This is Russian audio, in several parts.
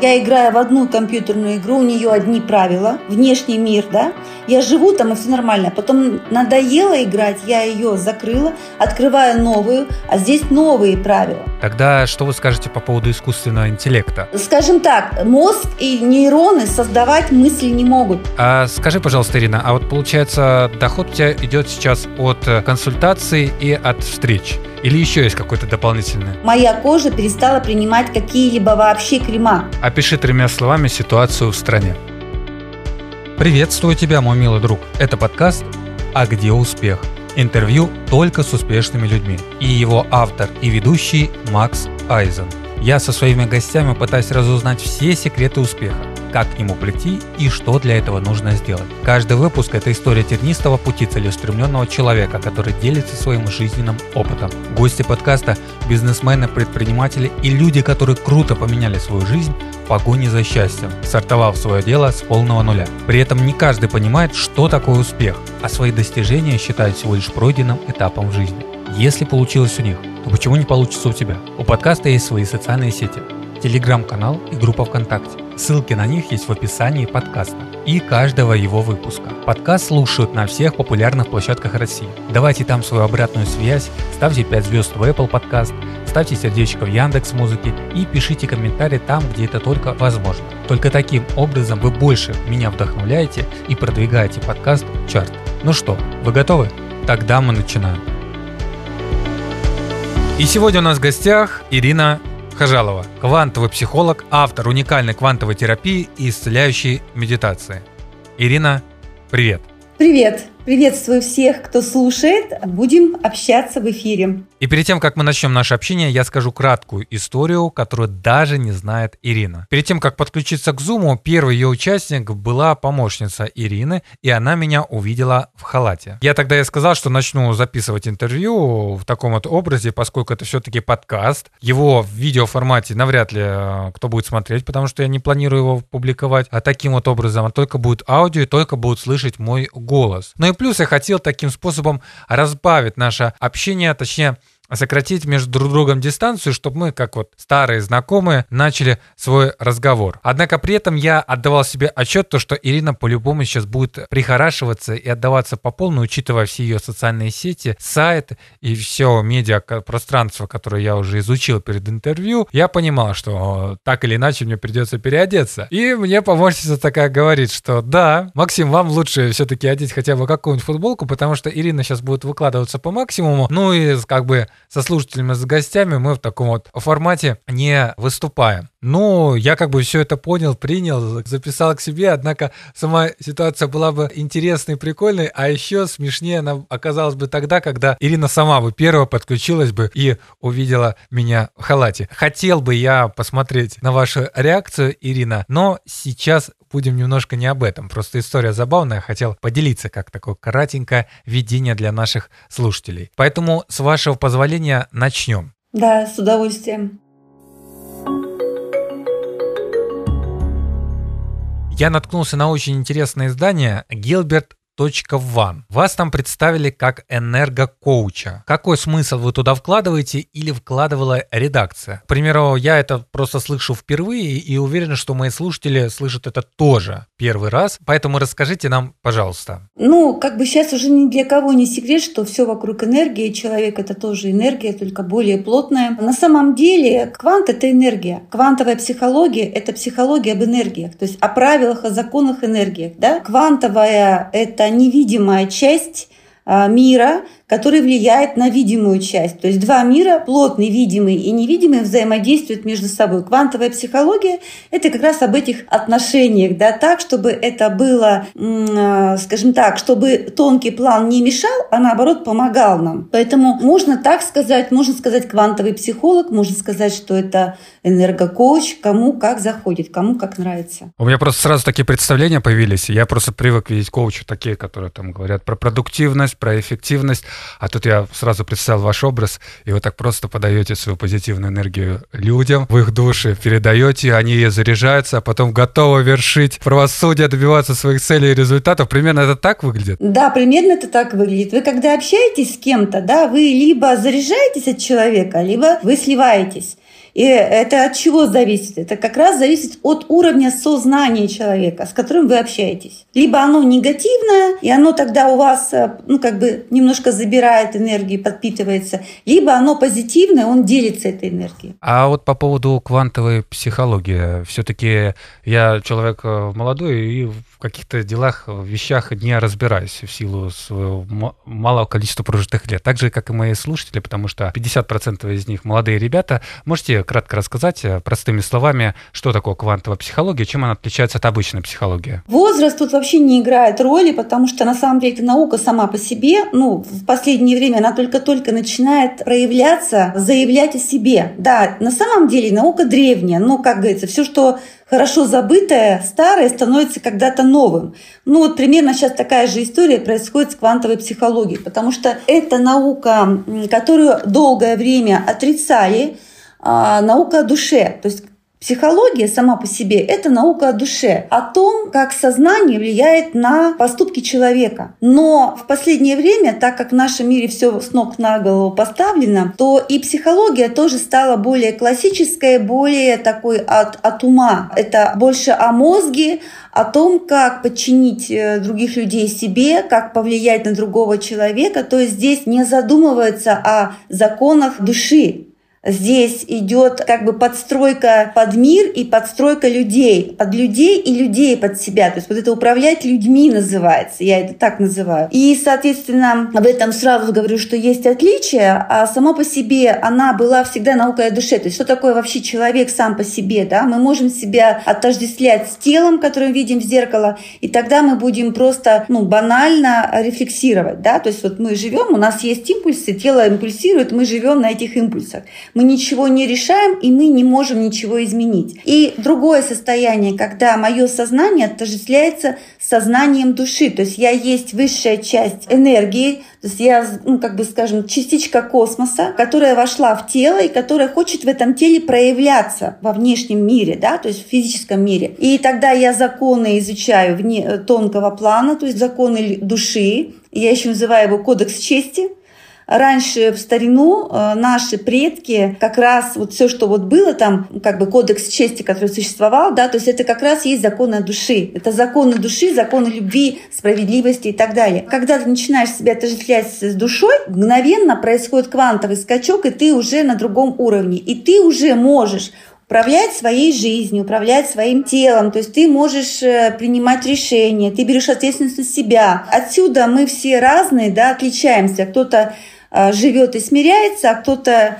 Я играю в одну компьютерную игру, у нее одни правила, внешний мир, да. Я живу там, и все нормально. Потом надоело играть, я ее закрыла, открываю новую, а здесь новые правила. Тогда что вы скажете по поводу искусственного интеллекта? Скажем так, мозг и нейроны создавать мысли не могут. А скажи, пожалуйста, Ирина, а вот получается, доход у тебя идет сейчас от консультаций и от встреч? Или еще есть какой-то дополнительный? Моя кожа перестала принимать какие-либо вообще крема. Опиши тремя словами ситуацию в стране. Приветствую тебя, мой милый друг. Это подкаст «А где успех?» Интервью только с успешными людьми. И его автор и ведущий Макс Айзен. Я со своими гостями пытаюсь разузнать все секреты успеха как к нему прийти и что для этого нужно сделать. Каждый выпуск – это история тернистого пути целеустремленного человека, который делится своим жизненным опытом. Гости подкаста – бизнесмены, предприниматели и люди, которые круто поменяли свою жизнь в погоне за счастьем, стартовав свое дело с полного нуля. При этом не каждый понимает, что такое успех, а свои достижения считают всего лишь пройденным этапом в жизни. Если получилось у них, то почему не получится у тебя? У подкаста есть свои социальные сети – телеграм-канал и группа ВКонтакте. Ссылки на них есть в описании подкаста и каждого его выпуска. Подкаст слушают на всех популярных площадках России. Давайте там свою обратную связь, ставьте 5 звезд в Apple Podcast, ставьте сердечко в Яндекс Музыке и пишите комментарии там, где это только возможно. Только таким образом вы больше меня вдохновляете и продвигаете подкаст в чарт. Ну что, вы готовы? Тогда мы начинаем. И сегодня у нас в гостях Ирина Хажалова, квантовый психолог, автор уникальной квантовой терапии и исцеляющей медитации. Ирина, привет! Привет! Приветствую всех, кто слушает. Будем общаться в эфире. И перед тем, как мы начнем наше общение, я скажу краткую историю, которую даже не знает Ирина. Перед тем, как подключиться к Зуму, первый ее участник была помощница Ирины, и она меня увидела в халате. Я тогда ей сказал, что начну записывать интервью в таком вот образе, поскольку это все-таки подкаст. Его в видеоформате навряд ли э, кто будет смотреть, потому что я не планирую его публиковать. А таким вот образом, а только будет аудио и только будут слышать мой голос. Ну и плюс я хотел таким способом разбавить наше общение, точнее сократить между друг другом дистанцию, чтобы мы, как вот старые знакомые, начали свой разговор. Однако при этом я отдавал себе отчет, то, что Ирина по-любому сейчас будет прихорашиваться и отдаваться по полной, учитывая все ее социальные сети, сайт и все медиа пространство, которое я уже изучил перед интервью, я понимал, что так или иначе мне придется переодеться. И мне помощница такая говорит, что да, Максим, вам лучше все-таки одеть хотя бы какую-нибудь футболку, потому что Ирина сейчас будет выкладываться по максимуму, ну и как бы со слушателями, с гостями мы в таком вот формате не выступаем. Ну, я как бы все это понял, принял, записал к себе, однако сама ситуация была бы интересной, прикольной, а еще смешнее она оказалась бы тогда, когда Ирина сама бы первая подключилась бы и увидела меня в халате. Хотел бы я посмотреть на вашу реакцию, Ирина, но сейчас будем немножко не об этом. Просто история забавная, хотел поделиться как такое кратенькое видение для наших слушателей. Поэтому, с вашего позволения, начнем. Да, с удовольствием. Я наткнулся на очень интересное издание Гилберт One. Вас там представили как энергокоуча. Какой смысл вы туда вкладываете или вкладывала редакция? К примеру, я это просто слышу впервые и уверен, что мои слушатели слышат это тоже первый раз. Поэтому расскажите нам, пожалуйста. Ну, как бы сейчас уже ни для кого не секрет, что все вокруг энергии. Человек — это тоже энергия, только более плотная. На самом деле квант — это энергия. Квантовая психология — это психология об энергиях, то есть о правилах, о законах энергии. Да? Квантовая — это невидимая часть а, мира, который влияет на видимую часть. То есть два мира, плотный, видимый и невидимый, взаимодействуют между собой. Квантовая психология – это как раз об этих отношениях, да, так, чтобы это было, а, скажем так, чтобы тонкий план не мешал, а наоборот помогал нам. Поэтому можно так сказать, можно сказать квантовый психолог, можно сказать, что это энергокоуч, кому как заходит, кому как нравится. У меня просто сразу такие представления появились. Я просто привык видеть коучи такие, которые там говорят про продуктивность, про эффективность. А тут я сразу представил ваш образ, и вы так просто подаете свою позитивную энергию людям, в их души передаете, они ее заряжаются, а потом готовы вершить правосудие, добиваться своих целей и результатов. Примерно это так выглядит? Да, примерно это так выглядит. Вы когда общаетесь с кем-то, да, вы либо заряжаетесь от человека, либо вы сливаетесь. И это от чего зависит? Это как раз зависит от уровня сознания человека, с которым вы общаетесь. Либо оно негативное, и оно тогда у вас, э, ну, как бы немножко забирает энергию, подпитывается, либо оно позитивное, он делится этой энергией. А вот по поводу квантовой психологии, все-таки я человек э, молодой и в каких-то делах, в вещах не разбираюсь в силу своего малого количества прожитых лет. Так же, как и мои слушатели, потому что 50% из них молодые ребята. Можете кратко рассказать э, простыми словами, что такое квантовая психология, чем она отличается от обычной психологии? Возраст тут вообще не играет роли, потому что на самом деле наука сама по себе, ну, в последнее время она только-только начинает проявляться, заявлять о себе. Да, на самом деле наука древняя, но, как говорится, все, что хорошо забытое, старое становится когда-то новым. Ну вот примерно сейчас такая же история происходит с квантовой психологией, потому что это наука, которую долгое время отрицали, наука о душе. То есть Психология сама по себе – это наука о душе, о том, как сознание влияет на поступки человека. Но в последнее время, так как в нашем мире все с ног на голову поставлено, то и психология тоже стала более классической, более такой от, от ума. Это больше о мозге, о том, как подчинить э, других людей себе, как повлиять на другого человека. То есть здесь не задумывается о законах души, Здесь идет как бы подстройка под мир и подстройка людей, под людей и людей под себя. То есть вот это управлять людьми называется, я это так называю. И, соответственно, в этом сразу говорю, что есть отличие, а само по себе она была всегда наукой о душе. То есть что такое вообще человек сам по себе, да? Мы можем себя отождествлять с телом, которое видим в зеркало, и тогда мы будем просто, ну, банально рефлексировать, да? То есть вот мы живем, у нас есть импульсы, тело импульсирует, мы живем на этих импульсах мы ничего не решаем, и мы не можем ничего изменить. И другое состояние, когда мое сознание отождествляется сознанием души, то есть я есть высшая часть энергии, то есть я, ну, как бы скажем, частичка космоса, которая вошла в тело и которая хочет в этом теле проявляться во внешнем мире, да, то есть в физическом мире. И тогда я законы изучаю вне э, тонкого плана, то есть законы души, я еще называю его кодекс чести, раньше в старину э, наши предки как раз вот все, что вот было там, как бы кодекс чести, который существовал, да, то есть это как раз есть законы души. Это законы души, законы любви, справедливости и так далее. Когда ты начинаешь себя отождествлять с душой, мгновенно происходит квантовый скачок, и ты уже на другом уровне. И ты уже можешь управлять своей жизнью, управлять своим телом. То есть ты можешь э, принимать решения, ты берешь ответственность на себя. Отсюда мы все разные, да, отличаемся. Кто-то живет и смиряется, а кто-то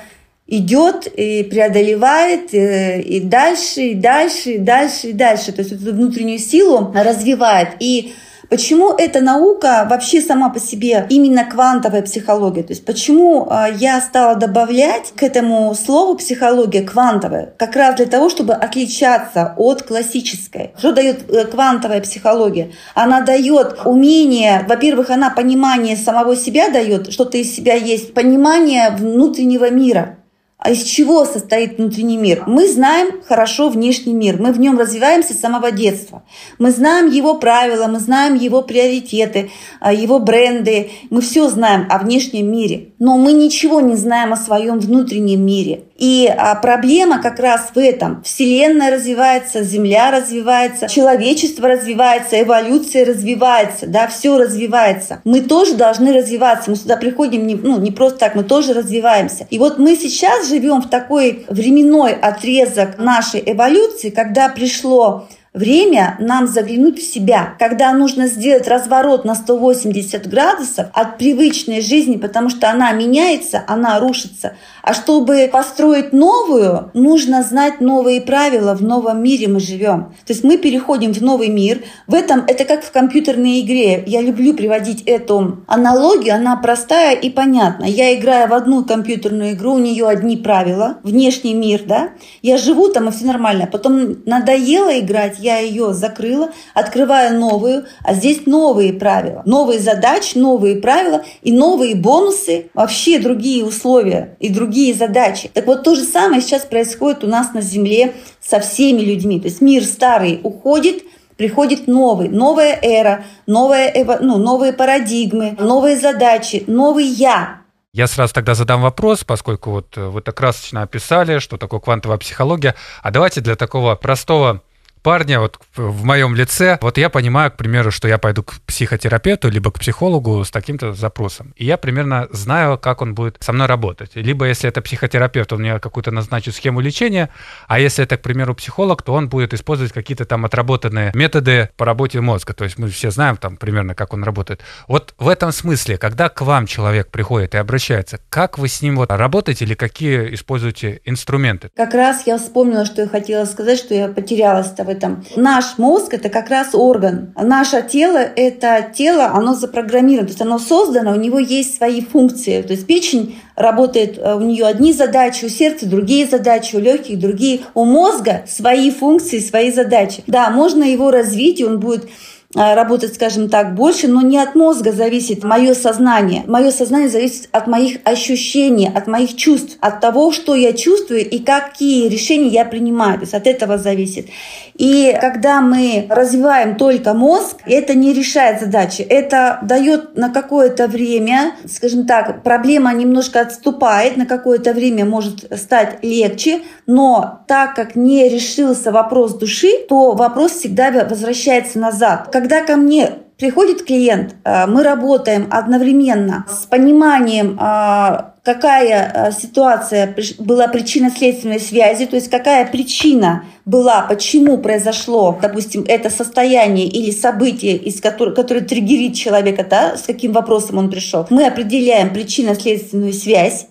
идет и преодолевает и, э, и дальше, и дальше, и дальше, и дальше. То есть эту внутреннюю силу развивает. И Почему эта наука вообще сама по себе именно квантовая психология? То есть почему а, я стала добавлять к этому слову психология квантовая? Как раз для того, чтобы отличаться от классической. Что дает э, квантовая психология? Она дает умение, во-первых, она понимание самого себя дает, что ты из себя есть, понимание внутреннего мира. А из чего состоит внутренний мир? Мы знаем хорошо внешний мир, мы в нем развиваемся с самого детства. Мы знаем его правила, мы знаем его приоритеты, а, его бренды, мы все знаем о внешнем мире, но мы ничего не знаем о своем внутреннем мире. И а, проблема как раз в этом. Вселенная развивается, Земля развивается, человечество развивается, эволюция развивается, да, все развивается. Мы тоже должны развиваться. Мы сюда приходим не, ну, не просто так, мы тоже развиваемся. И вот мы сейчас живем в такой временной отрезок нашей эволюции, когда пришло время нам заглянуть в себя, когда нужно сделать разворот на 180 градусов от привычной жизни, потому что она меняется, она рушится. А чтобы построить новую, нужно знать новые правила. В новом мире мы живем. То есть мы переходим в новый мир. В этом это как в компьютерной игре. Я люблю приводить эту аналогию. Она простая и понятная. Я играю в одну компьютерную игру, у нее одни правила, внешний мир, да. Я живу там и все нормально. Потом надоело играть, я ее закрыла, открываю новую, а здесь новые правила, новые задачи, новые правила и новые бонусы, вообще другие условия и другие задачи. Так вот то же самое сейчас происходит у нас на Земле со всеми людьми. То есть мир старый уходит, приходит новый, новая эра, новая, ну, новые парадигмы, новые задачи, новый я. Я сразу тогда задам вопрос, поскольку вот вы так красочно описали, что такое квантовая психология. А давайте для такого простого парня вот в моем лице, вот я понимаю, к примеру, что я пойду к психотерапевту, либо к психологу с таким-то запросом. И я примерно знаю, как он будет со мной работать. Либо если это психотерапевт, он мне какую-то назначит схему лечения, а если это, к примеру, психолог, то он будет использовать какие-то там отработанные методы по работе мозга. То есть мы все знаем там примерно, как он работает. Вот в этом смысле, когда к вам человек приходит и обращается, как вы с ним вот работаете или какие используете инструменты? Как раз я вспомнила, что я хотела сказать, что я потерялась в этом. Наш мозг — это как раз орган. Наше тело — это тело, оно запрограммировано, то есть оно создано, у него есть свои функции. То есть печень работает, э, у нее одни задачи, у сердца другие задачи, у легких другие. У мозга свои функции, свои задачи. Да, можно его развить, и он будет работать, скажем так, больше, но не от мозга зависит мое сознание. Мое сознание зависит от моих ощущений, от моих чувств, от того, что я чувствую и какие решения я принимаю. То есть от этого зависит. И когда мы развиваем только мозг, это не решает задачи. Это дает на какое-то время, скажем так, проблема немножко отступает, на какое-то время может стать легче, но так как не решился вопрос души, то вопрос всегда возвращается назад когда ко мне приходит клиент, э, мы работаем одновременно с пониманием, э, какая э, ситуация была причинно-следственной связи, то есть какая причина была, почему произошло, допустим, это состояние или событие, из которого, которое триггерит человека, да, с каким вопросом он пришел. Мы определяем причинно-следственную связь,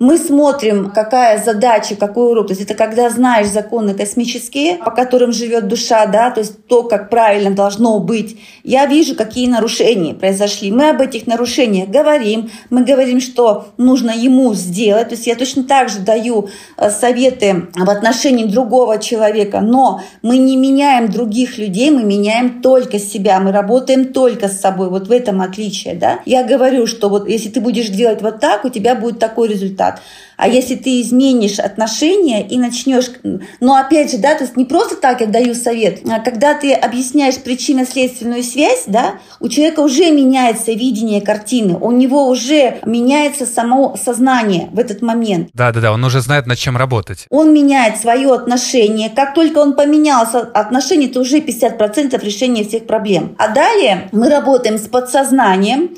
мы смотрим, какая задача, какой урок. То есть это когда знаешь законы космические, по которым живет душа, да, то есть то, как правильно должно быть. Я вижу, какие нарушения произошли. Мы об этих нарушениях говорим. Мы говорим, что нужно ему сделать. То есть я точно так же даю э, советы в отношении другого человека, но мы не меняем других людей, мы меняем только себя, мы работаем только с собой. Вот в этом отличие, да. Я говорю, что вот если ты будешь делать вот так, у тебя будет такой результат результат. А если ты изменишь отношения и начнешь, ну опять же, да, то есть не просто так я даю совет, а когда ты объясняешь причинно-следственную связь, да, у человека уже меняется видение картины, у него уже меняется само сознание в этот момент. Да-да-да, он уже знает, над чем работать. Он меняет свое отношение. Как только он поменялся отношение, то уже 50% решения всех проблем. А далее мы работаем с подсознанием,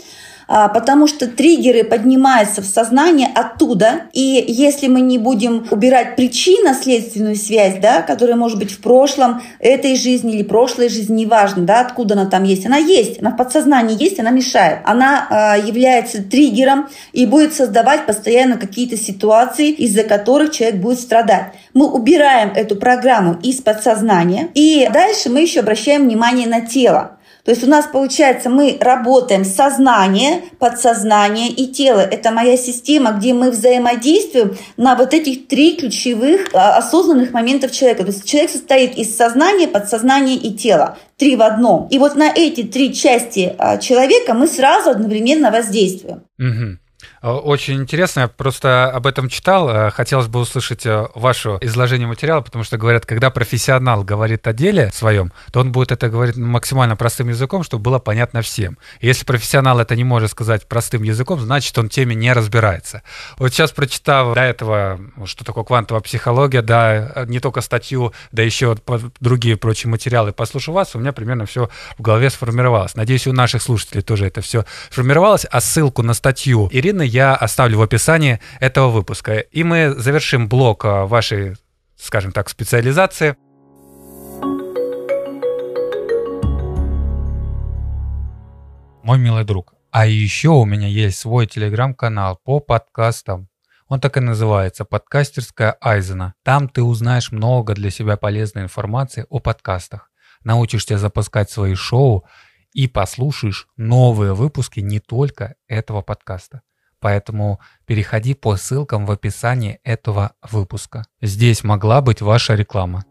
потому что триггеры поднимаются в сознание оттуда, и если мы не будем убирать причинно-следственную связь, да, которая может быть в прошлом этой жизни или прошлой жизни, неважно, да, откуда она там есть, она есть, она в подсознании есть, она мешает, она э, является триггером и будет создавать постоянно какие-то ситуации, из-за которых человек будет страдать. Мы убираем эту программу из подсознания, и дальше мы еще обращаем внимание на тело. То есть у нас получается, мы работаем сознание, подсознание и тело. Это моя система, где мы взаимодействуем на вот этих три ключевых а, осознанных моментов человека. То есть человек состоит из сознания, подсознания и тела. Три в одном. И вот на эти три части а, человека мы сразу одновременно воздействуем. Угу. Э, очень интересно, я просто об этом читал. Э, хотелось бы услышать э, ваше изложение материала, потому что говорят, когда профессионал говорит о деле своем, то он будет это говорить максимально простым языком, чтобы было понятно всем. если профессионал это не может сказать простым языком, значит, он теме не разбирается. Вот сейчас прочитав до этого, что такое квантовая психология, да, не только статью, да еще другие прочие материалы, послушав вас, у меня примерно все в голове сформировалось. Надеюсь, у наших слушателей тоже это все сформировалось. А ссылку на статью Ирины я оставлю в описании этого выпуска. И мы завершим блок а, вашей, скажем так, специализации. Мой милый друг, а еще у меня есть свой телеграм-канал по подкастам. Он так и называется «Подкастерская Айзена». Там ты узнаешь много для себя полезной информации о подкастах. Научишься запускать свои шоу и послушаешь новые выпуски не только этого подкаста. Поэтому переходи по ссылкам в описании этого выпуска. Здесь могла быть ваша реклама.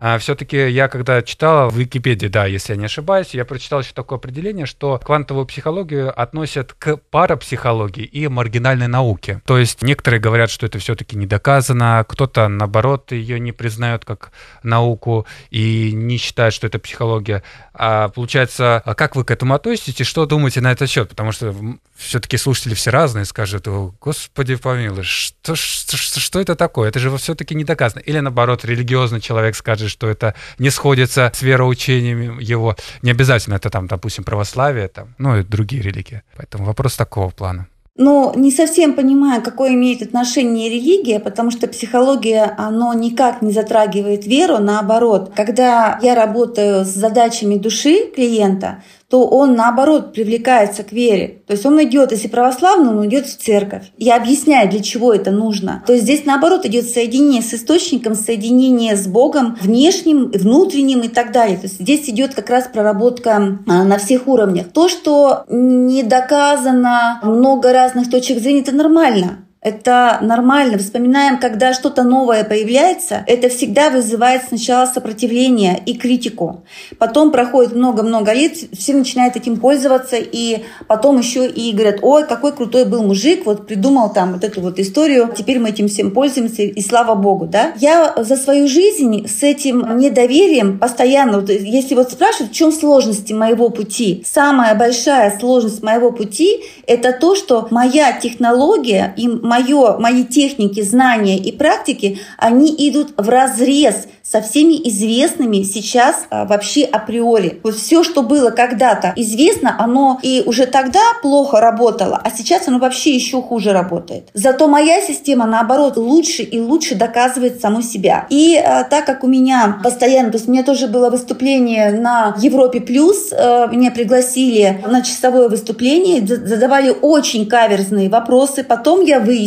А все-таки я когда читал в Википедии, да, если я не ошибаюсь, я прочитал еще такое определение, что квантовую психологию относят к парапсихологии и маргинальной науке. То есть некоторые говорят, что это все-таки не доказано, кто-то, наоборот, ее не признает как науку и не считает, что это психология. А получается, а как вы к этому относитесь, что думаете на этот счет? Потому что все-таки слушатели все разные, скажут, господи помилуй, что, что, что это такое? Это же все-таки не доказано. Или наоборот, религиозный человек скажет, что это не сходится с вероучениями его. Не обязательно это там, допустим, православие, там, ну и другие религии. Поэтому вопрос такого плана. Но не совсем понимаю, какое имеет отношение религия, потому что психология, оно никак не затрагивает веру, наоборот. Когда я работаю с задачами души клиента, то он, наоборот, привлекается к вере. То есть он идет, если православный, он идет в церковь. Я объясняю, для чего это нужно. То есть здесь, наоборот, идет соединение с источником, соединение с Богом, внешним, внутренним и так далее. То есть здесь идет как раз проработка а, на всех уровнях. То, что не доказано, много разных точек зрения, это нормально. Это нормально. Вспоминаем, когда что-то новое появляется, это всегда вызывает сначала сопротивление и критику. Потом проходит много-много лет, все начинают этим пользоваться, и потом еще и говорят, ой, какой крутой был мужик, вот придумал там вот эту вот историю, теперь мы этим всем пользуемся, и слава богу, да. Я за свою жизнь с этим недоверием постоянно, вот, если вот спрашивают, в чем сложности моего пути, самая большая сложность моего пути – это то, что моя технология и мое, мои техники, знания и практики, они идут в разрез со всеми известными сейчас а, вообще априори. Вот все, что было когда-то известно, оно и уже тогда плохо работало, а сейчас оно вообще еще хуже работает. Зато моя система, наоборот, лучше и лучше доказывает саму себя. И а, так как у меня постоянно, то есть у меня тоже было выступление на Европе Плюс, а, меня пригласили на часовое выступление, задавали очень каверзные вопросы, потом я выяснила,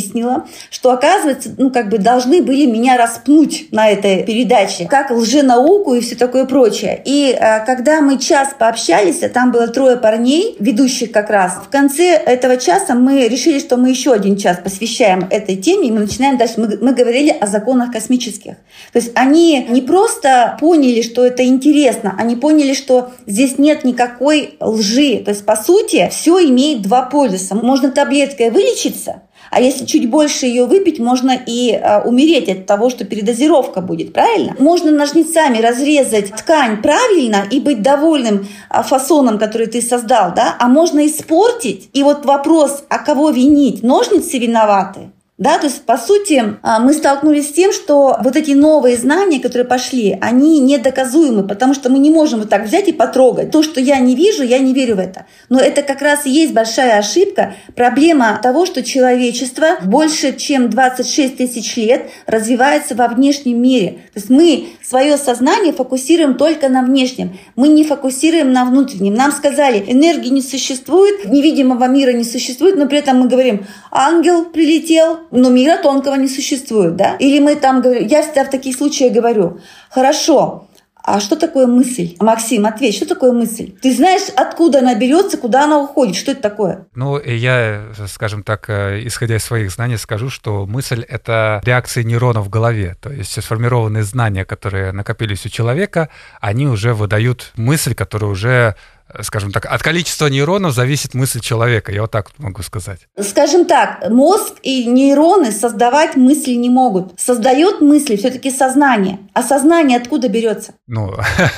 что оказывается, ну как бы должны были меня распнуть на этой передаче как лженауку и все такое прочее. И э, когда мы час пообщались, а там было трое парней, ведущих как раз, в конце этого часа мы решили, что мы еще один час посвящаем этой теме, и мы начинаем дальше. Мы, мы говорили о законах космических. То есть они не просто поняли, что это интересно, они поняли, что здесь нет никакой лжи. То есть, по сути, все имеет два полюса. Можно таблеткой вылечиться, а если чуть больше ее выпить, можно и а, умереть от того, что передозировка будет, правильно? Можно ножницами разрезать ткань правильно и быть довольным а, фасоном, который ты создал, да? А можно испортить. И вот вопрос, а кого винить? Ножницы виноваты? Да, то есть, по сути, а, мы столкнулись с тем, что вот эти новые знания, которые пошли, они недоказуемы, потому что мы не можем вот так взять и потрогать. То, что я не вижу, я не верю в это. Но это как раз и есть большая ошибка, проблема того, что человечество больше, чем 26 тысяч лет развивается во внешнем мире. То есть мы свое сознание фокусируем только на внешнем. Мы не фокусируем на внутреннем. Нам сказали, энергии не существует, невидимого мира не существует, но при этом мы говорим, ангел прилетел, но мира тонкого не существует, да? Или мы там говорим, я всегда в таких случаях говорю, хорошо, а что такое мысль? Максим, ответь, что такое мысль? Ты знаешь, откуда она берется, куда она уходит? Что это такое? Ну, я, скажем так, э, исходя из своих знаний, скажу, что мысль — это реакция нейронов в голове. То есть сформированные знания, которые накопились у человека, они уже выдают мысль, которая уже скажем так, от количества нейронов зависит мысль человека. Я вот так могу сказать. Скажем так, мозг и нейроны создавать мысли не могут. Создает мысли все-таки сознание. А сознание откуда берется? Ну,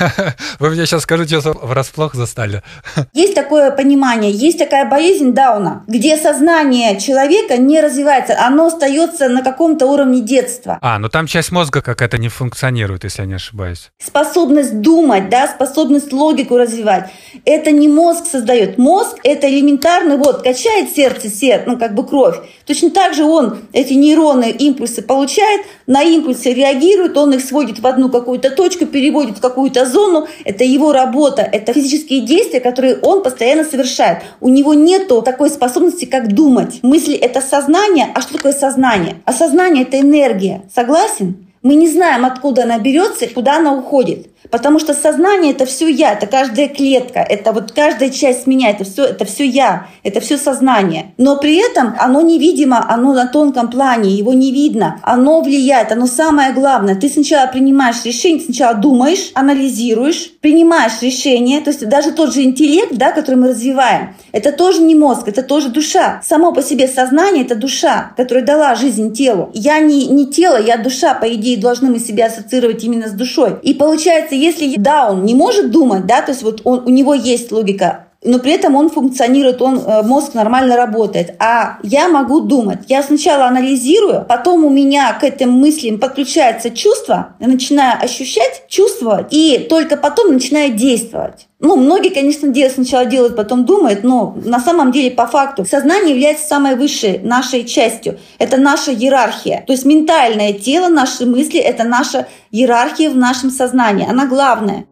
вы мне сейчас скажите, что врасплох застали. Есть такое понимание, есть такая болезнь Дауна, где сознание человека не развивается, оно остается на каком-то уровне детства. А, ну там часть мозга какая-то не функционирует, если я не ошибаюсь. Способность думать, да, способность логику развивать это не мозг создает. Мозг – это элементарно, вот, качает сердце, сердце, ну, как бы кровь. Точно так же он эти нейронные импульсы получает, на импульсы реагирует, он их сводит в одну какую-то точку, переводит в какую-то зону. Это его работа, это физические действия, которые он постоянно совершает. У него нету такой способности, как думать. Мысли – это сознание. А что такое сознание? А сознание – это энергия. Согласен? Мы не знаем, откуда она берется и куда она уходит. Потому что сознание это все я, это каждая клетка, это вот каждая часть меня, это все, это все я, это все сознание. Но при этом оно невидимо, оно на тонком плане, его не видно, оно влияет, оно самое главное. Ты сначала принимаешь решение, сначала думаешь, анализируешь, принимаешь решение, то есть даже тот же интеллект, да, который мы развиваем, это тоже не мозг, это тоже душа. Само по себе сознание это душа, которая дала жизнь телу. Я не, не тело, я душа, по идее, должны мы себя ассоциировать именно с душой. И получается, если да, он не может думать, да, то есть вот он, у него есть логика, но при этом он функционирует, он, э, мозг нормально работает. А я могу думать. Я сначала анализирую, потом у меня к этим мыслям подключается чувство, я начинаю ощущать, чувствовать, и только потом начинаю действовать. Ну, многие, конечно, делают, сначала делают, потом думают, но на самом деле, по факту, сознание является самой высшей нашей частью. Это наша иерархия. То есть ментальное тело, наши мысли – это наша иерархия в нашем сознании. Она главная.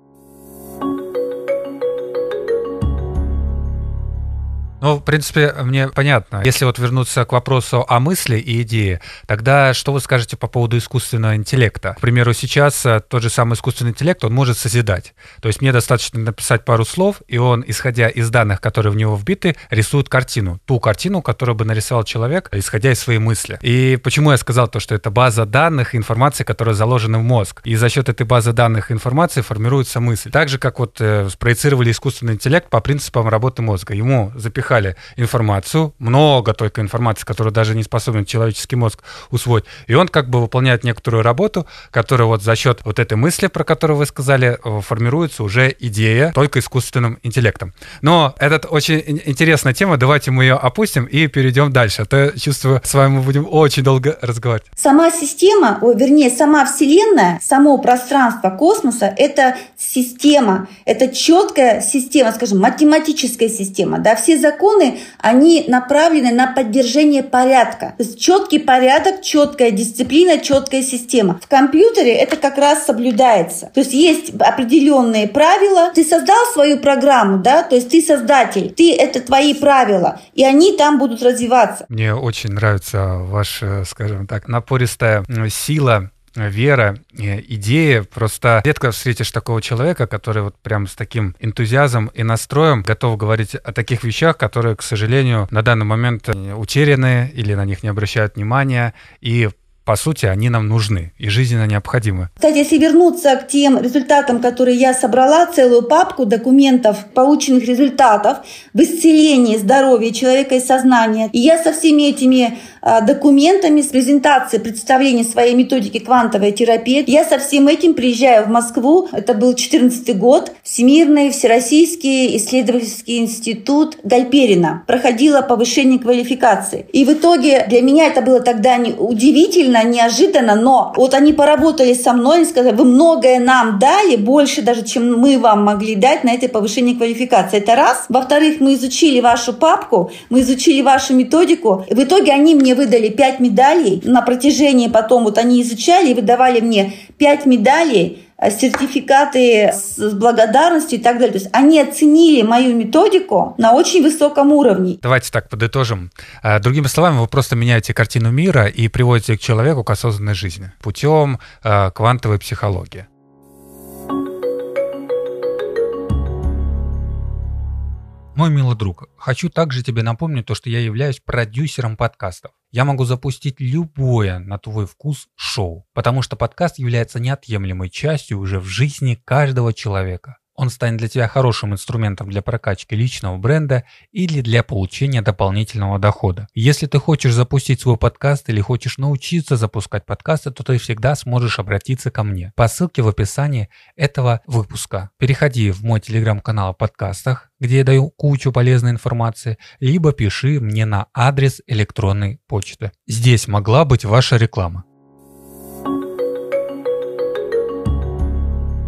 Ну, в принципе, мне понятно. Если вот вернуться к вопросу о мысли и идее, тогда что вы скажете по поводу искусственного интеллекта? К примеру, сейчас э, тот же самый искусственный интеллект, он может созидать. То есть мне достаточно написать пару слов, и он, исходя из данных, которые в него вбиты, рисует картину. Ту картину, которую бы нарисовал человек, исходя из своей мысли. И почему я сказал то, что это база данных, информации, которая заложена в мозг. И за счет этой базы данных информации формируется мысль. Так же, как вот э, спроецировали искусственный интеллект по принципам работы мозга. Ему запихали запихали информацию, много только информации, которую даже не способен человеческий мозг усвоить. И он как бы выполняет некоторую работу, которая вот за счет вот этой мысли, про которую вы сказали, э, формируется уже идея только искусственным интеллектом. Но это очень интересная тема, давайте мы ее опустим и перейдем дальше. А то я чувствую, с вами мы будем очень долго разговаривать. Сама система, о, вернее, сама Вселенная, само пространство космоса — это система, это четкая система, скажем, математическая система. Да? Все законы законы, они направлены на поддержание порядка. То есть четкий порядок, четкая дисциплина, четкая система. В компьютере это как раз соблюдается. То есть есть определенные правила. Ты создал свою программу, да, то есть ты создатель, ты это твои правила, и они там будут развиваться. Мне очень нравится ваша, скажем так, напористая сила вера, э, идея. Просто редко встретишь такого человека, который вот прям с таким энтузиазмом и настроем готов говорить о таких вещах, которые, к сожалению, на данный момент э, утеряны или на них не обращают внимания. И по сути, они нам нужны и жизненно необходимы. Кстати, если вернуться к тем результатам, которые я собрала, целую папку документов, полученных результатов в исцелении здоровья человека и сознания, и я со всеми этими а, документами с презентацией представления своей методики квантовой терапии. Я со всем этим приезжаю в Москву. Это был 14 год. Всемирный Всероссийский исследовательский институт Гальперина. Проходила повышение квалификации. И в итоге для меня это было тогда не удивительно, неожиданно, но вот они поработали со мной и сказали, вы многое нам дали, больше даже, чем мы вам могли дать на это повышение квалификации. Это раз. Во-вторых, мы изучили вашу папку, мы изучили вашу методику. В итоге они мне выдали 5 медалей. На протяжении потом вот они изучали и выдавали мне 5 медалей сертификаты с благодарностью и так далее. То есть они оценили мою методику на очень высоком уровне. Давайте так подытожим. Э, другими словами, вы просто меняете картину мира и приводите к человеку к осознанной жизни путем э, квантовой психологии. Мой милый друг, хочу также тебе напомнить то, что я являюсь продюсером подкастов. Я могу запустить любое на твой вкус шоу, потому что подкаст является неотъемлемой частью уже в жизни каждого человека. Он станет для тебя хорошим инструментом для прокачки личного бренда или для получения дополнительного дохода. Если ты хочешь запустить свой подкаст или хочешь научиться запускать подкасты, то ты всегда сможешь обратиться ко мне по ссылке в описании этого выпуска. Переходи в мой телеграм-канал о подкастах, где я даю кучу полезной информации, либо пиши мне на адрес электронной почты. Здесь могла быть ваша реклама.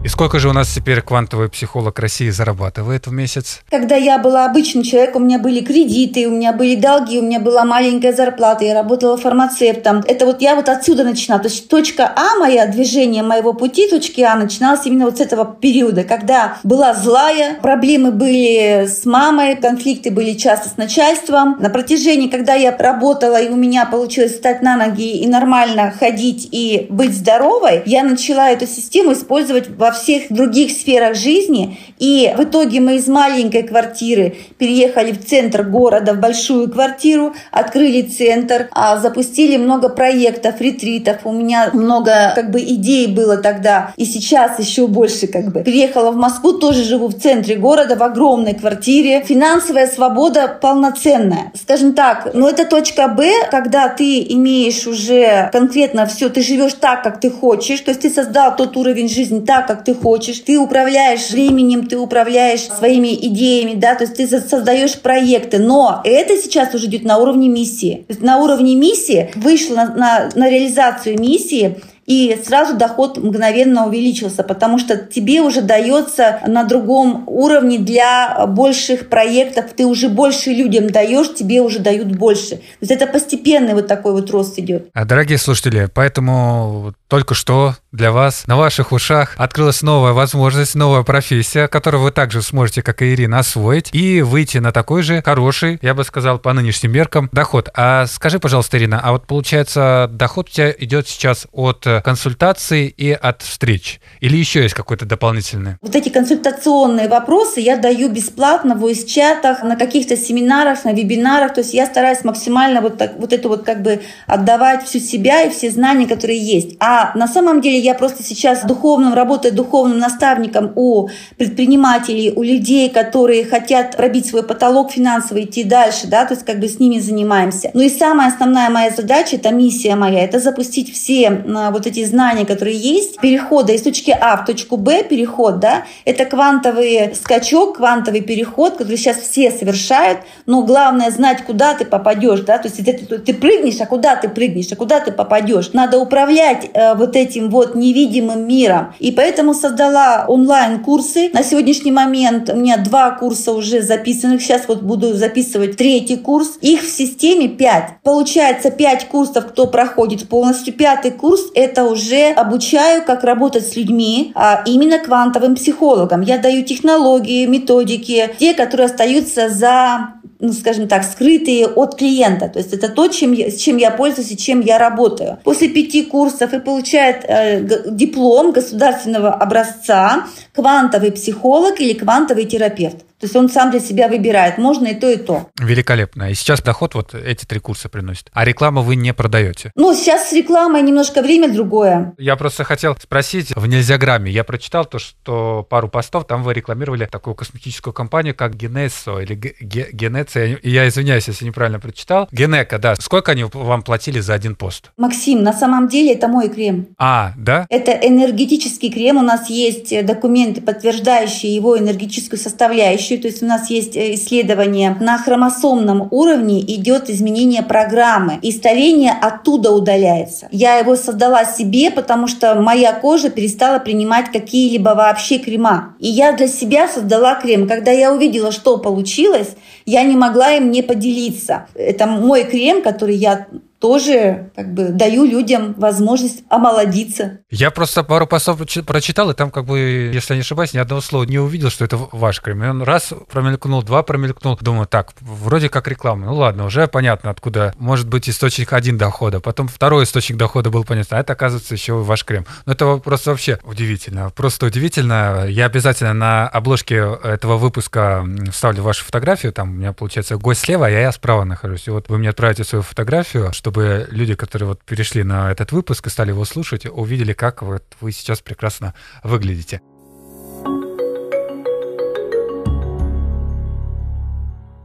И сколько же у нас теперь квантовый психолог России зарабатывает в месяц? Когда я была обычным человеком, у меня были кредиты, у меня были долги, у меня была маленькая зарплата, я работала фармацевтом. Это вот я вот отсюда начинала. То есть точка А моя, движение моего пути, точки А начиналось именно вот с этого периода, когда была злая, проблемы были с мамой, конфликты были часто с начальством. На протяжении, когда я работала и у меня получилось встать на ноги и нормально ходить и быть здоровой, я начала эту систему использовать во всех других сферах жизни. И в итоге мы из маленькой квартиры переехали в центр города, в большую квартиру, открыли центр, а, запустили много проектов, ретритов. У меня много как бы идей было тогда. И сейчас еще больше как бы. Переехала в Москву, тоже живу в центре города, в огромной квартире. Финансовая свобода полноценная. Скажем так, но это точка Б, когда ты имеешь уже конкретно все, ты живешь так, как ты хочешь, то есть ты создал тот уровень жизни так, как ты хочешь, ты управляешь временем, ты управляешь своими идеями, да, то есть ты создаешь проекты, но это сейчас уже идет на уровне миссии. То есть на уровне миссии вышло на, на, на реализацию миссии и сразу доход мгновенно увеличился, потому что тебе уже дается на другом уровне для больших проектов, ты уже больше людям даешь, тебе уже дают больше. То есть это постепенный вот такой вот рост идет. А, дорогие слушатели, поэтому только что для вас на ваших ушах открылась новая возможность, новая профессия, которую вы также сможете, как и Ирина, освоить и выйти на такой же хороший, я бы сказал, по нынешним меркам, доход. А скажи, пожалуйста, Ирина, а вот получается, доход у тебя идет сейчас от консультаций и от встреч? Или еще есть какой-то дополнительный? Вот эти консультационные вопросы я даю бесплатно в voice-чатах, на каких-то семинарах, на вебинарах. То есть я стараюсь максимально вот, так, вот это вот как бы отдавать всю себя и все знания, которые есть. А на самом деле я просто сейчас духовным, работаю духовным наставником у предпринимателей, у людей, которые хотят пробить свой потолок финансовый, идти дальше, да, то есть как бы с ними занимаемся. Ну и самая основная моя задача, это миссия моя, это запустить все а, вот эти знания, которые есть, перехода из точки А в точку Б, переход, да, это квантовый скачок, квантовый переход, который сейчас все совершают, но главное знать, куда ты попадешь, да, то есть ты, ты, прыгнешь, а куда ты прыгнешь, а куда ты попадешь. Надо управлять э, вот этим вот невидимым миром. И поэтому создала онлайн-курсы. На сегодняшний момент у меня два курса уже записанных, сейчас вот буду записывать третий курс. Их в системе пять. Получается пять курсов, кто проходит полностью. Пятый курс – это уже обучаю, как работать с людьми, а именно квантовым психологом. Я даю технологии, методики, те, которые остаются за ну, скажем так, скрытые от клиента. То есть это то, чем я, чем я пользуюсь и чем я работаю. После пяти курсов и получает э, диплом государственного образца квантовый психолог или квантовый терапевт. То есть он сам для себя выбирает, можно и то, и то. Великолепно. И сейчас доход вот эти три курса приносит. А рекламу вы не продаете? Ну, сейчас с рекламой немножко время другое. Я просто хотел спросить, в Нельзяграмме я прочитал то, что пару постов, там вы рекламировали такую косметическую компанию, как Генесо или Генеца, я извиняюсь, если неправильно прочитал. Генека, да. Сколько они вам платили за один пост? Максим, на самом деле это мой крем. А, да? Это энергетический крем. У нас есть документы, подтверждающие его энергетическую составляющую следующее, то есть у нас есть э, исследование на хромосомном уровне идет изменение программы, и старение оттуда удаляется. Я его создала себе, потому что моя кожа перестала принимать какие-либо вообще крема. И я для себя создала крем. Когда я увидела, что получилось, я не могла им не поделиться. Это мой крем, который я тоже как бы даю людям возможность омолодиться. Я просто пару постов прочитал, и там как бы, если не ошибаюсь, ни одного слова не увидел, что это ваш крем. Он раз промелькнул, два промелькнул. Думаю, так, вроде как реклама. Ну ладно, уже понятно, откуда может быть источник один дохода. Потом второй источник дохода был понятно, а это оказывается еще ваш крем. Но это просто вообще удивительно. Просто удивительно. Я обязательно на обложке этого выпуска вставлю вашу фотографию. Там у меня получается гость слева, а я справа нахожусь. И вот вы мне отправите свою фотографию, чтобы чтобы люди, которые вот перешли на этот выпуск и стали его слушать, увидели, как вот вы сейчас прекрасно выглядите.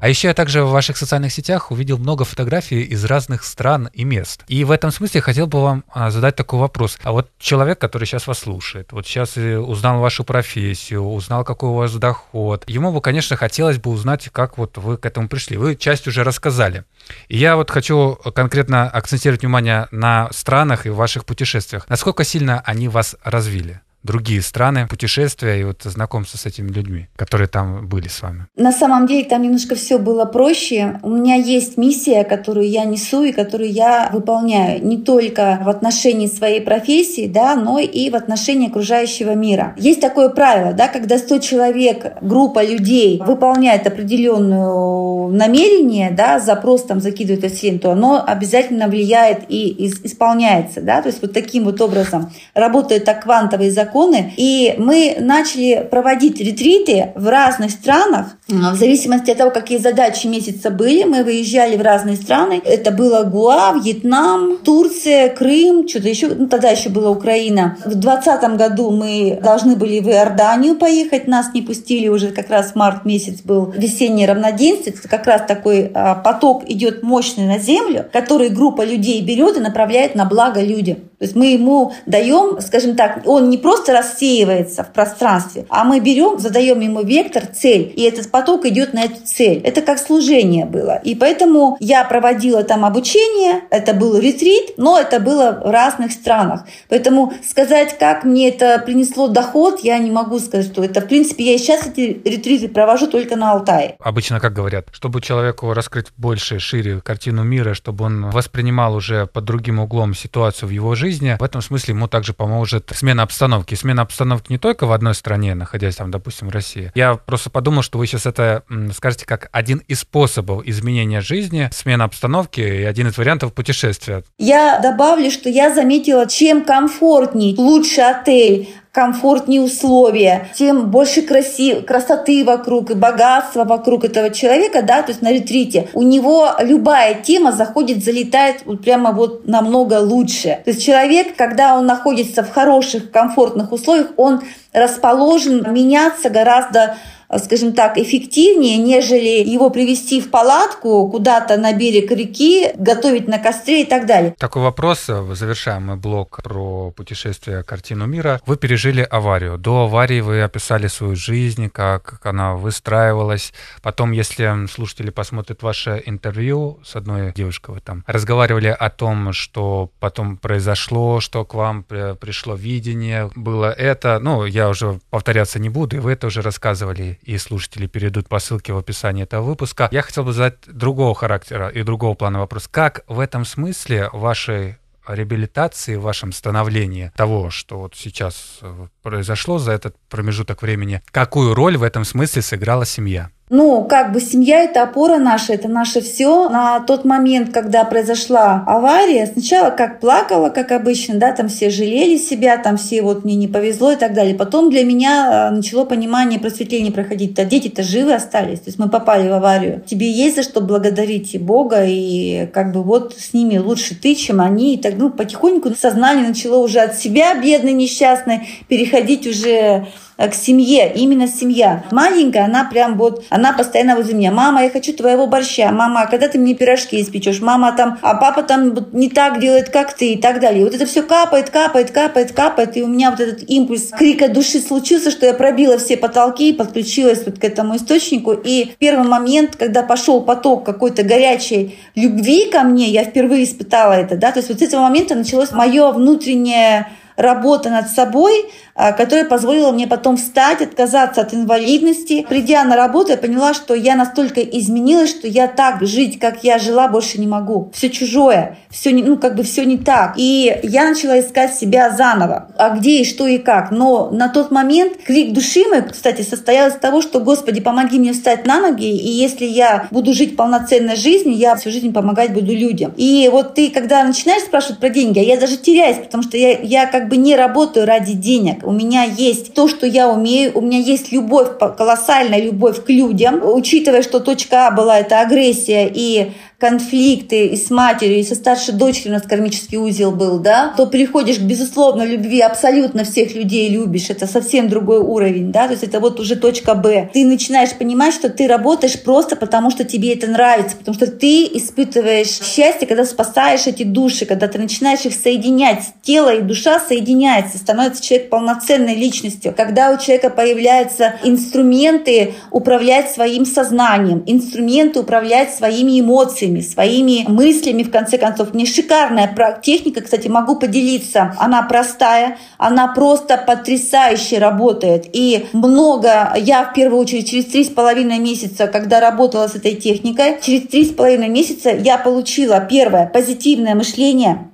А еще я также в ваших социальных сетях увидел много фотографий из разных стран и мест. И в этом смысле хотел бы вам а, задать такой вопрос. А вот человек, который сейчас вас слушает, вот сейчас узнал вашу профессию, узнал, какой у вас доход, ему бы, конечно, хотелось бы узнать, как вот вы к этому пришли. Вы часть уже рассказали. И я вот хочу конкретно акцентировать внимание на странах и ваших путешествиях. Насколько сильно они вас развили? Другие страны, путешествия и вот знакомство с этими людьми, которые там были с вами? На самом деле там немножко все было проще. У меня есть миссия, которую я несу и которую я выполняю не только в отношении своей профессии, да, но и в отношении окружающего мира. Есть такое правило, да, когда 100 человек, группа людей выполняет определенную намерение, да, запрос там закидывает в то оно обязательно влияет и исполняется, да, то есть вот таким вот образом работает так квантовый закон законы. И мы начали проводить ретриты в разных странах, в зависимости от того, какие задачи месяца были. Мы выезжали в разные страны. Это было Гуа, Вьетнам, Турция, Крым, что-то еще. Ну, тогда еще была Украина. В 2020 году мы должны были в Иорданию поехать. Нас не пустили уже как раз март месяц был весеннее равноденствие. Это как раз такой а, поток идет мощный на землю, который группа людей берет и направляет на благо людям. То есть мы ему даем, скажем так, он не просто рассеивается в пространстве, а мы берем, задаем ему вектор, цель, и этот поток идет на эту цель. Это как служение было. И поэтому я проводила там обучение, это был ретрит, но это было в разных странах. Поэтому сказать, как мне это принесло доход, я не могу сказать, что это, в принципе, я сейчас эти ретриты провожу только на Алтае. Обычно, как говорят, чтобы человеку раскрыть больше, шире картину мира, чтобы он воспринимал уже под другим углом ситуацию в его жизни, в этом смысле ему также поможет смена обстановки. Смена обстановки не только в одной стране, находясь там, допустим, в России. Я просто подумал, что вы сейчас это скажете как один из способов изменения жизни, смена обстановки и один из вариантов путешествия. Я добавлю, что я заметила, чем комфортней, лучше отель, комфортнее условия, тем больше краси, красоты вокруг и богатства вокруг этого человека, да, то есть на ретрите. У него любая тема заходит, залетает вот прямо вот намного лучше. То есть человек, когда он находится в хороших, комфортных условиях, он расположен меняться гораздо скажем так, эффективнее, нежели его привести в палатку куда-то на берег реки, готовить на костре и так далее. Такой вопрос, завершаем мы блог про путешествие картину мира. Вы пережили аварию. До аварии вы описали свою жизнь, как она выстраивалась. Потом, если слушатели посмотрят ваше интервью с одной девушкой, вы там разговаривали о том, что потом произошло, что к вам пришло видение, было это. Ну, я уже повторяться не буду, и вы это уже рассказывали и слушатели перейдут по ссылке в описании этого выпуска. Я хотел бы задать другого характера и другого плана вопрос. Как в этом смысле вашей реабилитации, в вашем становлении того, что вот сейчас э, произошло за этот промежуток времени, какую роль в этом смысле сыграла семья? Ну, как бы семья – это опора наша, это наше все. На тот момент, когда произошла авария, сначала как плакала, как обычно, да, там все жалели себя, там все вот мне не повезло и так далее. Потом для меня э, начало понимание, просветление проходить. Да дети-то живы остались, то есть мы попали в аварию. Тебе есть за что благодарить и Бога, и как бы вот с ними лучше ты, чем они. И так, ну, потихоньку сознание начало уже от себя, бедной, несчастной, переходить уже к семье, именно семья. Маленькая, она прям вот, она постоянно возле меня. Мама, я хочу твоего борща. Мама, когда ты мне пирожки испечешь? Мама там, а папа там не так делает, как ты и так далее. И вот это все капает, капает, капает, капает. И у меня вот этот импульс крика души случился, что я пробила все потолки и подключилась вот к этому источнику. И первый момент, когда пошел поток какой-то горячей любви ко мне, я впервые испытала это, да, то есть вот с этого момента началось мое внутреннее работа над собой, а, которая позволила мне потом встать, отказаться от инвалидности. Придя на работу, я поняла, что я настолько изменилась, что я так жить, как я жила, больше не могу. Все чужое, все не, ну как бы все не так. И я начала искать себя заново. А где и что и как. Но на тот момент крик души мой, кстати, состоял из того, что Господи, помоги мне встать на ноги, и если я буду жить полноценной жизнью, я всю жизнь помогать буду людям. И вот ты, когда начинаешь спрашивать про деньги, а я даже теряюсь, потому что я, я как бы не работаю ради денег. У меня есть то, что я умею, у меня есть любовь, колоссальная любовь к людям. Учитывая, что точка А была это агрессия и конфликты и с матерью, и со старшей дочерью у нас кармический узел был, да, то переходишь к безусловно любви, абсолютно всех людей любишь, это совсем другой уровень, да, то есть это вот уже точка Б. Ты начинаешь понимать, что ты работаешь просто потому, что тебе это нравится, потому что ты испытываешь счастье, когда спасаешь эти души, когда ты начинаешь их соединять, тело и душа соединяются, становится человек полноценной личностью, когда у человека появляются инструменты управлять своим сознанием, инструменты управлять своими эмоциями, эмоциями, своими мыслями, в конце концов. Мне шикарная техника, кстати, могу поделиться. Она простая, она просто потрясающе работает. И много, я в первую очередь через три с половиной месяца, когда работала с этой техникой, через три с половиной месяца я получила первое позитивное мышление,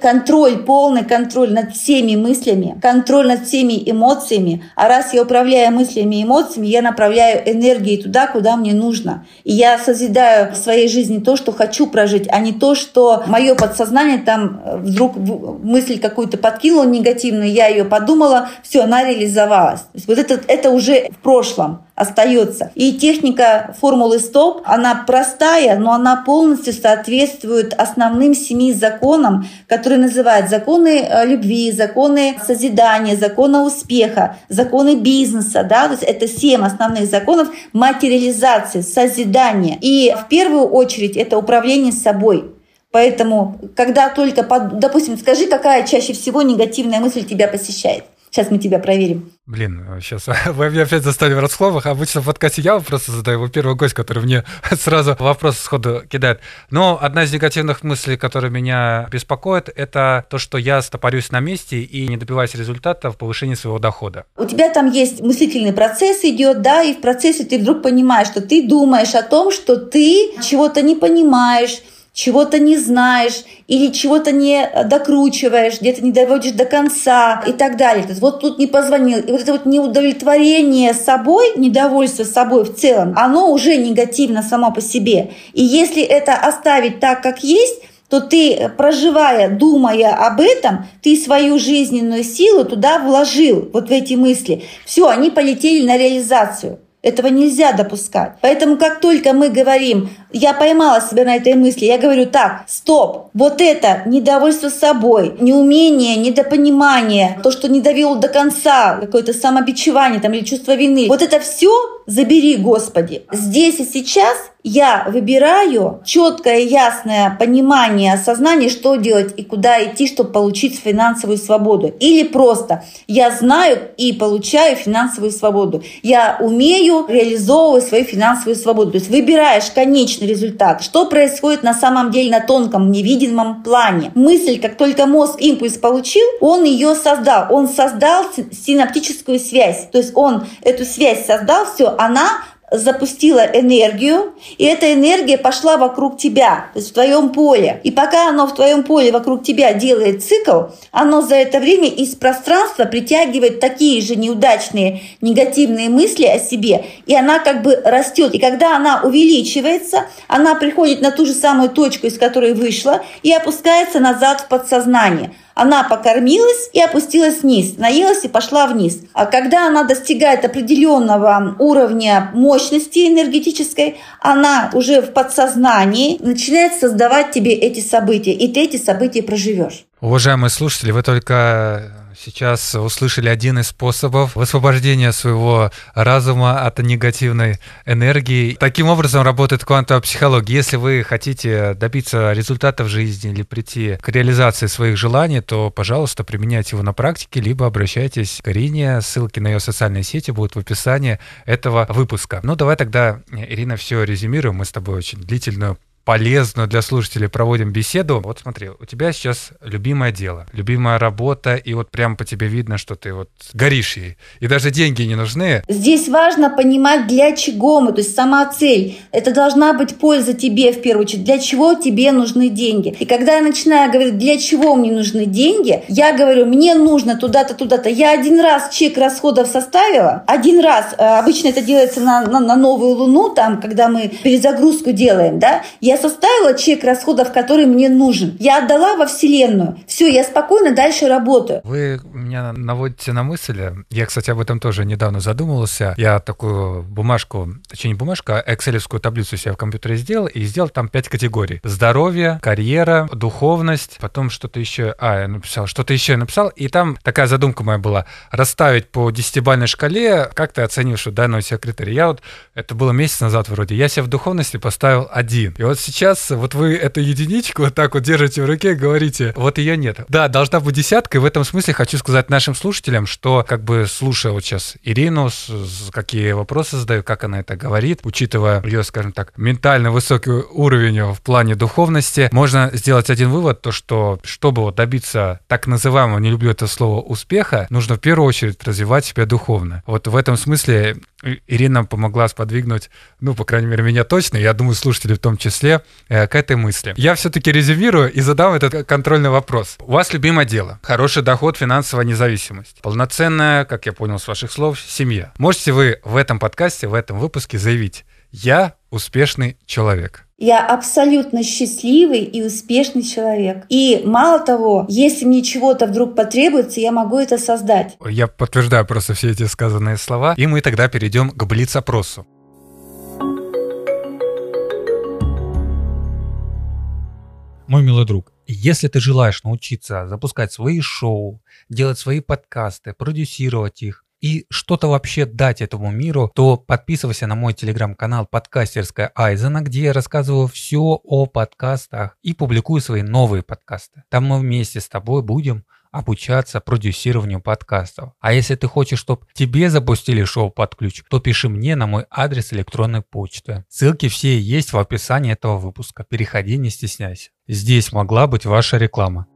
контроль, полный контроль над всеми мыслями, контроль над всеми эмоциями. А раз я управляю мыслями и эмоциями, я направляю энергии туда, куда мне нужно. И я созидаю в своей жизни то, что хочу прожить, а не то, что мое подсознание там э, вдруг мысль какую-то подкинула негативную, я ее подумала, все, она реализовалась. То есть вот это, это уже в прошлом остается. И техника формулы стоп, она простая, но она полностью соответствует основным семи законам, которые называют законы э, любви, законы созидания, законы успеха, законы бизнеса. Да? То есть это семь основных законов материализации, созидания. И в первую очередь это управление собой. Поэтому, когда только, допустим, скажи, какая чаще всего негативная мысль тебя посещает. Сейчас мы тебя проверим. Блин, сейчас вы меня опять застали в расхловах. Обычно в подкасте я просто задаю, вы первый гость, который мне сразу вопрос сходу кидает. Но одна из негативных мыслей, которая меня беспокоит, это то, что я стопорюсь на месте и не добиваюсь результата в повышении своего дохода. У тебя там есть мыслительный процесс идет, да, и в процессе ты вдруг понимаешь, что ты думаешь о том, что ты чего-то не понимаешь, чего-то не знаешь или чего-то не докручиваешь, где-то не доводишь до конца и так далее. То есть вот тут не позвонил. И вот это вот неудовлетворение собой, недовольство собой в целом, оно уже негативно само по себе. И если это оставить так, как есть, то ты, проживая, думая об этом, ты свою жизненную силу туда вложил, вот в эти мысли. Все, они полетели на реализацию. Этого нельзя допускать. Поэтому как только мы говорим, я поймала себя на этой мысли, я говорю так, стоп, вот это недовольство собой, неумение, недопонимание, то, что не довел до конца, какое-то самобичевание там, или чувство вины, вот это все забери, Господи. Здесь и сейчас я выбираю четкое, ясное понимание, осознание, что делать и куда идти, чтобы получить финансовую свободу. Или просто я знаю и получаю финансовую свободу. Я умею реализовывать свою финансовую свободу. То есть выбираешь конечный результат. Что происходит на самом деле на тонком, невидимом плане? Мысль, как только мозг импульс получил, он ее создал. Он создал синаптическую связь. То есть он эту связь создал, все, она запустила энергию, и эта энергия пошла вокруг тебя, то есть в твоем поле. И пока оно в твоем поле вокруг тебя делает цикл, оно за это время из пространства притягивает такие же неудачные, негативные мысли о себе, и она как бы растет. И когда она увеличивается, она приходит на ту же самую точку, из которой вышла, и опускается назад в подсознание – она покормилась и опустилась вниз, наелась и пошла вниз. А когда она достигает определенного уровня мощности энергетической, она уже в подсознании начинает создавать тебе эти события, и ты эти события проживешь. Уважаемые слушатели, вы только сейчас услышали один из способов высвобождения своего разума от негативной энергии. Таким образом работает квантовая психология. Если вы хотите добиться результата в жизни или прийти к реализации своих желаний, то, пожалуйста, применяйте его на практике, либо обращайтесь к Ирине. Ссылки на ее социальные сети будут в описании этого выпуска. Ну, давай тогда, Ирина, все резюмируем. Мы с тобой очень длительную полезную для слушателей проводим беседу. Вот смотри, у тебя сейчас любимое дело, любимая работа, и вот прям по тебе видно, что ты вот горишь ей. И даже деньги не нужны. Здесь важно понимать, для чего мы, то есть сама цель. Это должна быть польза тебе в первую очередь. Для чего тебе нужны деньги? И когда я начинаю говорить, для чего мне нужны деньги, я говорю, мне нужно туда-то, туда-то. Я один раз чек расходов составила, один раз, э, обычно это делается на, на, на новую луну, там, когда мы перезагрузку делаем, да, я составила чек расходов, который мне нужен. Я отдала во Вселенную. Все, я спокойно дальше работаю. Вы меня наводите на мысль. Я, кстати, об этом тоже недавно задумывался. Я такую бумажку, точнее не бумажку, а экселевскую таблицу себе в компьютере сделал и сделал там пять категорий. Здоровье, карьера, духовность, потом что-то еще. А, я написал, что-то еще я написал. И там такая задумка моя была. Расставить по десятибальной шкале, как ты оцениваешь данного себя критерия. Я вот, это было месяц назад вроде, я себе в духовности поставил один. И вот сейчас вот вы эту единичку вот так вот держите в руке и говорите, вот ее нет. Да, должна быть десятка, и в этом смысле хочу сказать нашим слушателям, что как бы слушая вот сейчас Ирину, какие вопросы задаю, как она это говорит, учитывая ее, скажем так, ментально высокий уровень в плане духовности, можно сделать один вывод, то что, чтобы вот добиться так называемого, не люблю это слово, успеха, нужно в первую очередь развивать себя духовно. Вот в этом смысле Ирина помогла сподвигнуть, ну, по крайней мере, меня точно, я думаю, слушатели в том числе, э, к этой мысли. Я все-таки резюмирую и задам этот контрольный вопрос. У вас любимое дело, хороший доход, финансовая независимость, полноценная, как я понял с ваших слов, семья. Можете вы в этом подкасте, в этом выпуске заявить, я успешный человек? Я абсолютно счастливый и успешный человек. И мало того, если мне чего-то вдруг потребуется, я могу это создать. Я подтверждаю просто все эти сказанные слова, и мы тогда перейдем к блиц-опросу. Мой милый друг, если ты желаешь научиться запускать свои шоу, делать свои подкасты, продюсировать их, и что-то вообще дать этому миру, то подписывайся на мой телеграм-канал подкастерская Айзена, где я рассказываю все о подкастах и публикую свои новые подкасты. Там мы вместе с тобой будем обучаться продюсированию подкастов. А если ты хочешь, чтобы тебе запустили шоу под ключ, то пиши мне на мой адрес электронной почты. Ссылки все есть в описании этого выпуска. Переходи, не стесняйся. Здесь могла быть ваша реклама.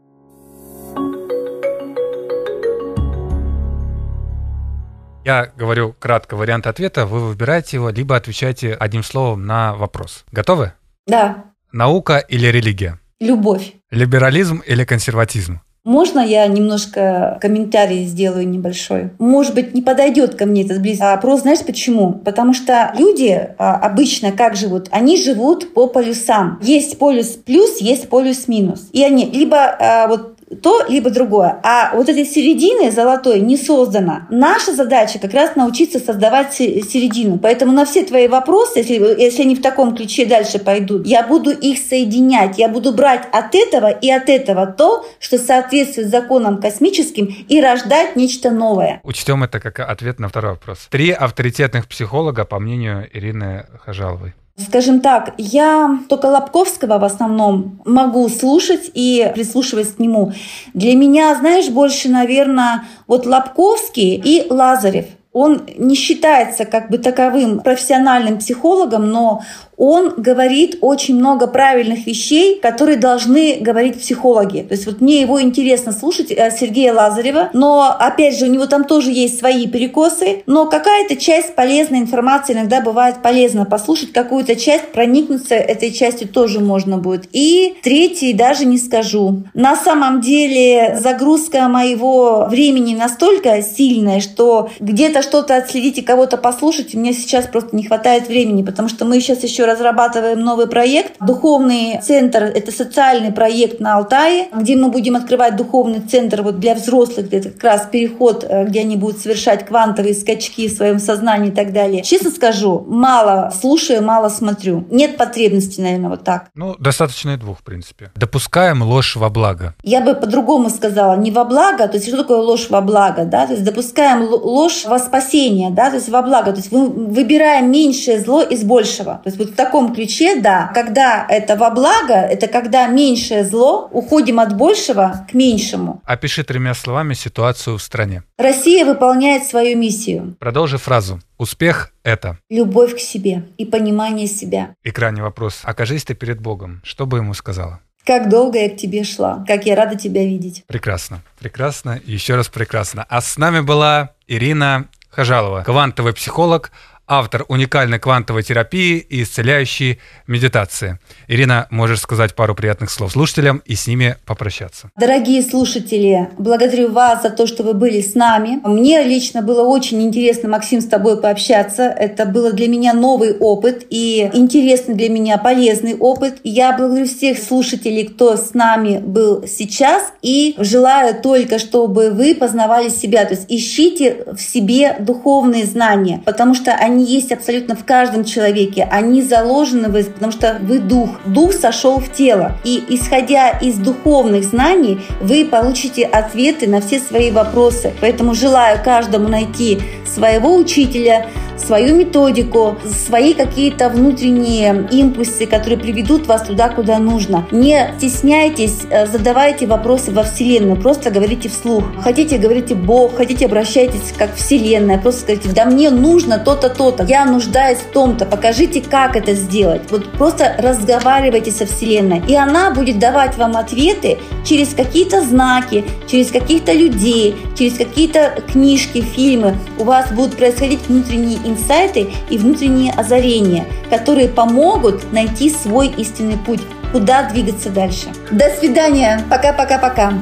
Я говорю кратко вариант ответа, вы выбираете его, либо отвечаете одним словом на вопрос. Готовы? Да. Наука или религия? Любовь. Либерализм или консерватизм? Можно я немножко комментарий сделаю небольшой? Может быть, не подойдет ко мне этот близкий опрос. Знаешь почему? Потому что люди а, обычно как живут? Они живут по полюсам. Есть полюс плюс, есть полюс минус. И они либо а, вот то, либо другое. А вот этой середины золотой не создано. Наша задача как раз научиться создавать середину. Поэтому на все твои вопросы, если, если они в таком ключе дальше пойдут, я буду их соединять. Я буду брать от этого и от этого то, что соответствует законам космическим и рождать нечто новое. Учтем это как ответ на второй вопрос. Три авторитетных психолога, по мнению Ирины Хажаловой. Скажем так, я только Лобковского в основном могу слушать и прислушиваться к нему. Для меня, знаешь, больше, наверное, вот Лобковский и Лазарев. Он не считается как бы таковым профессиональным психологом, но он говорит очень много правильных вещей, которые должны говорить психологи. То есть вот мне его интересно слушать, э, Сергея Лазарева, но опять же у него там тоже есть свои перекосы, но какая-то часть полезной информации иногда бывает полезно послушать, какую-то часть проникнуться этой частью тоже можно будет. И третий даже не скажу. На самом деле загрузка моего времени настолько сильная, что где-то что-то отследить и кого-то послушать, меня сейчас просто не хватает времени, потому что мы сейчас еще разрабатываем новый проект. Духовный центр – это социальный проект на Алтае, где мы будем открывать духовный центр вот для взрослых, это как раз переход, э, где они будут совершать квантовые скачки в своем сознании и так далее. Честно скажу, мало слушаю, мало смотрю. Нет потребности, наверное, вот так. Ну, достаточно и двух, в принципе. Допускаем ложь во благо. Я бы по-другому сказала, не во благо, то есть что такое ложь во благо, да, то есть допускаем ложь во спасение, да, то есть во благо, то есть мы выбираем меньшее зло из большего. То есть вот таком ключе, да, когда это во благо, это когда меньшее зло, уходим от большего к меньшему. Опиши тремя словами ситуацию в стране. Россия выполняет свою миссию. Продолжи фразу. Успех – это? Любовь к себе и понимание себя. И крайний вопрос. Окажись ты перед Богом. Что бы ему сказала? Как долго я к тебе шла, как я рада тебя видеть. Прекрасно, прекрасно, еще раз прекрасно. А с нами была Ирина Хажалова, квантовый психолог, автор уникальной квантовой терапии и исцеляющей медитации. Ирина, можешь сказать пару приятных слов слушателям и с ними попрощаться. Дорогие слушатели, благодарю вас за то, что вы были с нами. Мне лично было очень интересно, Максим, с тобой пообщаться. Это было для меня новый опыт и интересный для меня полезный опыт. Я благодарю всех слушателей, кто с нами был сейчас и желаю только, чтобы вы познавали себя. То есть ищите в себе духовные знания, потому что они они есть абсолютно в каждом человеке. Они заложены в потому что вы дух. Дух сошел в тело. И исходя из духовных знаний, вы получите ответы на все свои вопросы. Поэтому желаю каждому найти своего учителя, свою методику, свои какие-то внутренние импульсы, которые приведут вас туда, куда нужно. Не стесняйтесь, э, задавайте вопросы во Вселенную, просто говорите вслух. Хотите, говорите Бог, хотите, обращайтесь как Вселенная, просто скажите, да мне нужно то-то, то-то, я нуждаюсь в том-то, покажите, как это сделать. Вот просто разговаривайте со Вселенной, и она будет давать вам ответы через какие-то знаки, через каких-то людей, через какие-то книжки, фильмы. У вас будут происходить внутренние инсайты и внутренние озарения, которые помогут найти свой истинный путь, куда двигаться дальше. До свидания. Пока-пока-пока.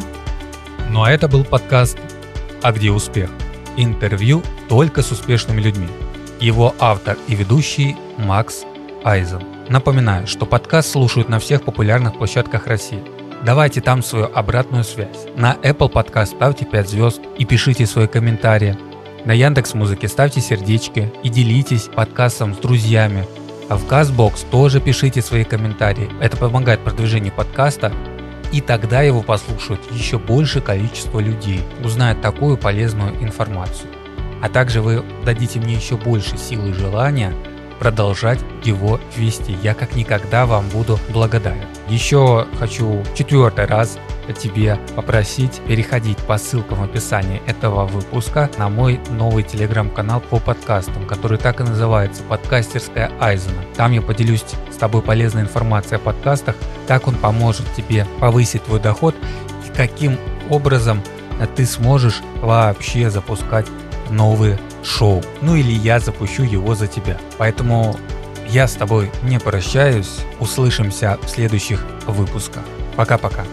Ну а это был подкаст «А где успех?» Интервью только с успешными людьми. Его автор и ведущий Макс Айзен. Напоминаю, что подкаст слушают на всех популярных площадках России. Давайте там свою обратную связь. На Apple Podcast ставьте 5 звезд и пишите свои комментарии. На Яндекс Музыке ставьте сердечки и делитесь подкастом с друзьями. А в Castbox тоже пишите свои комментарии. Это помогает продвижению подкаста и тогда его послушают еще большее количество людей, узнают такую полезную информацию. А также вы дадите мне еще больше силы и желания продолжать его вести. Я как никогда вам буду благодарен. Еще хочу четвертый раз тебе попросить переходить по ссылкам в описании этого выпуска на мой новый телеграм-канал по подкастам, который так и называется «Подкастерская Айзена». Там я поделюсь с тобой полезной информацией о подкастах, как он поможет тебе повысить твой доход и каким образом ты сможешь вообще запускать новые шоу. Ну или я запущу его за тебя. Поэтому я с тобой не прощаюсь. Услышимся в следующих выпусках. Пока-пока.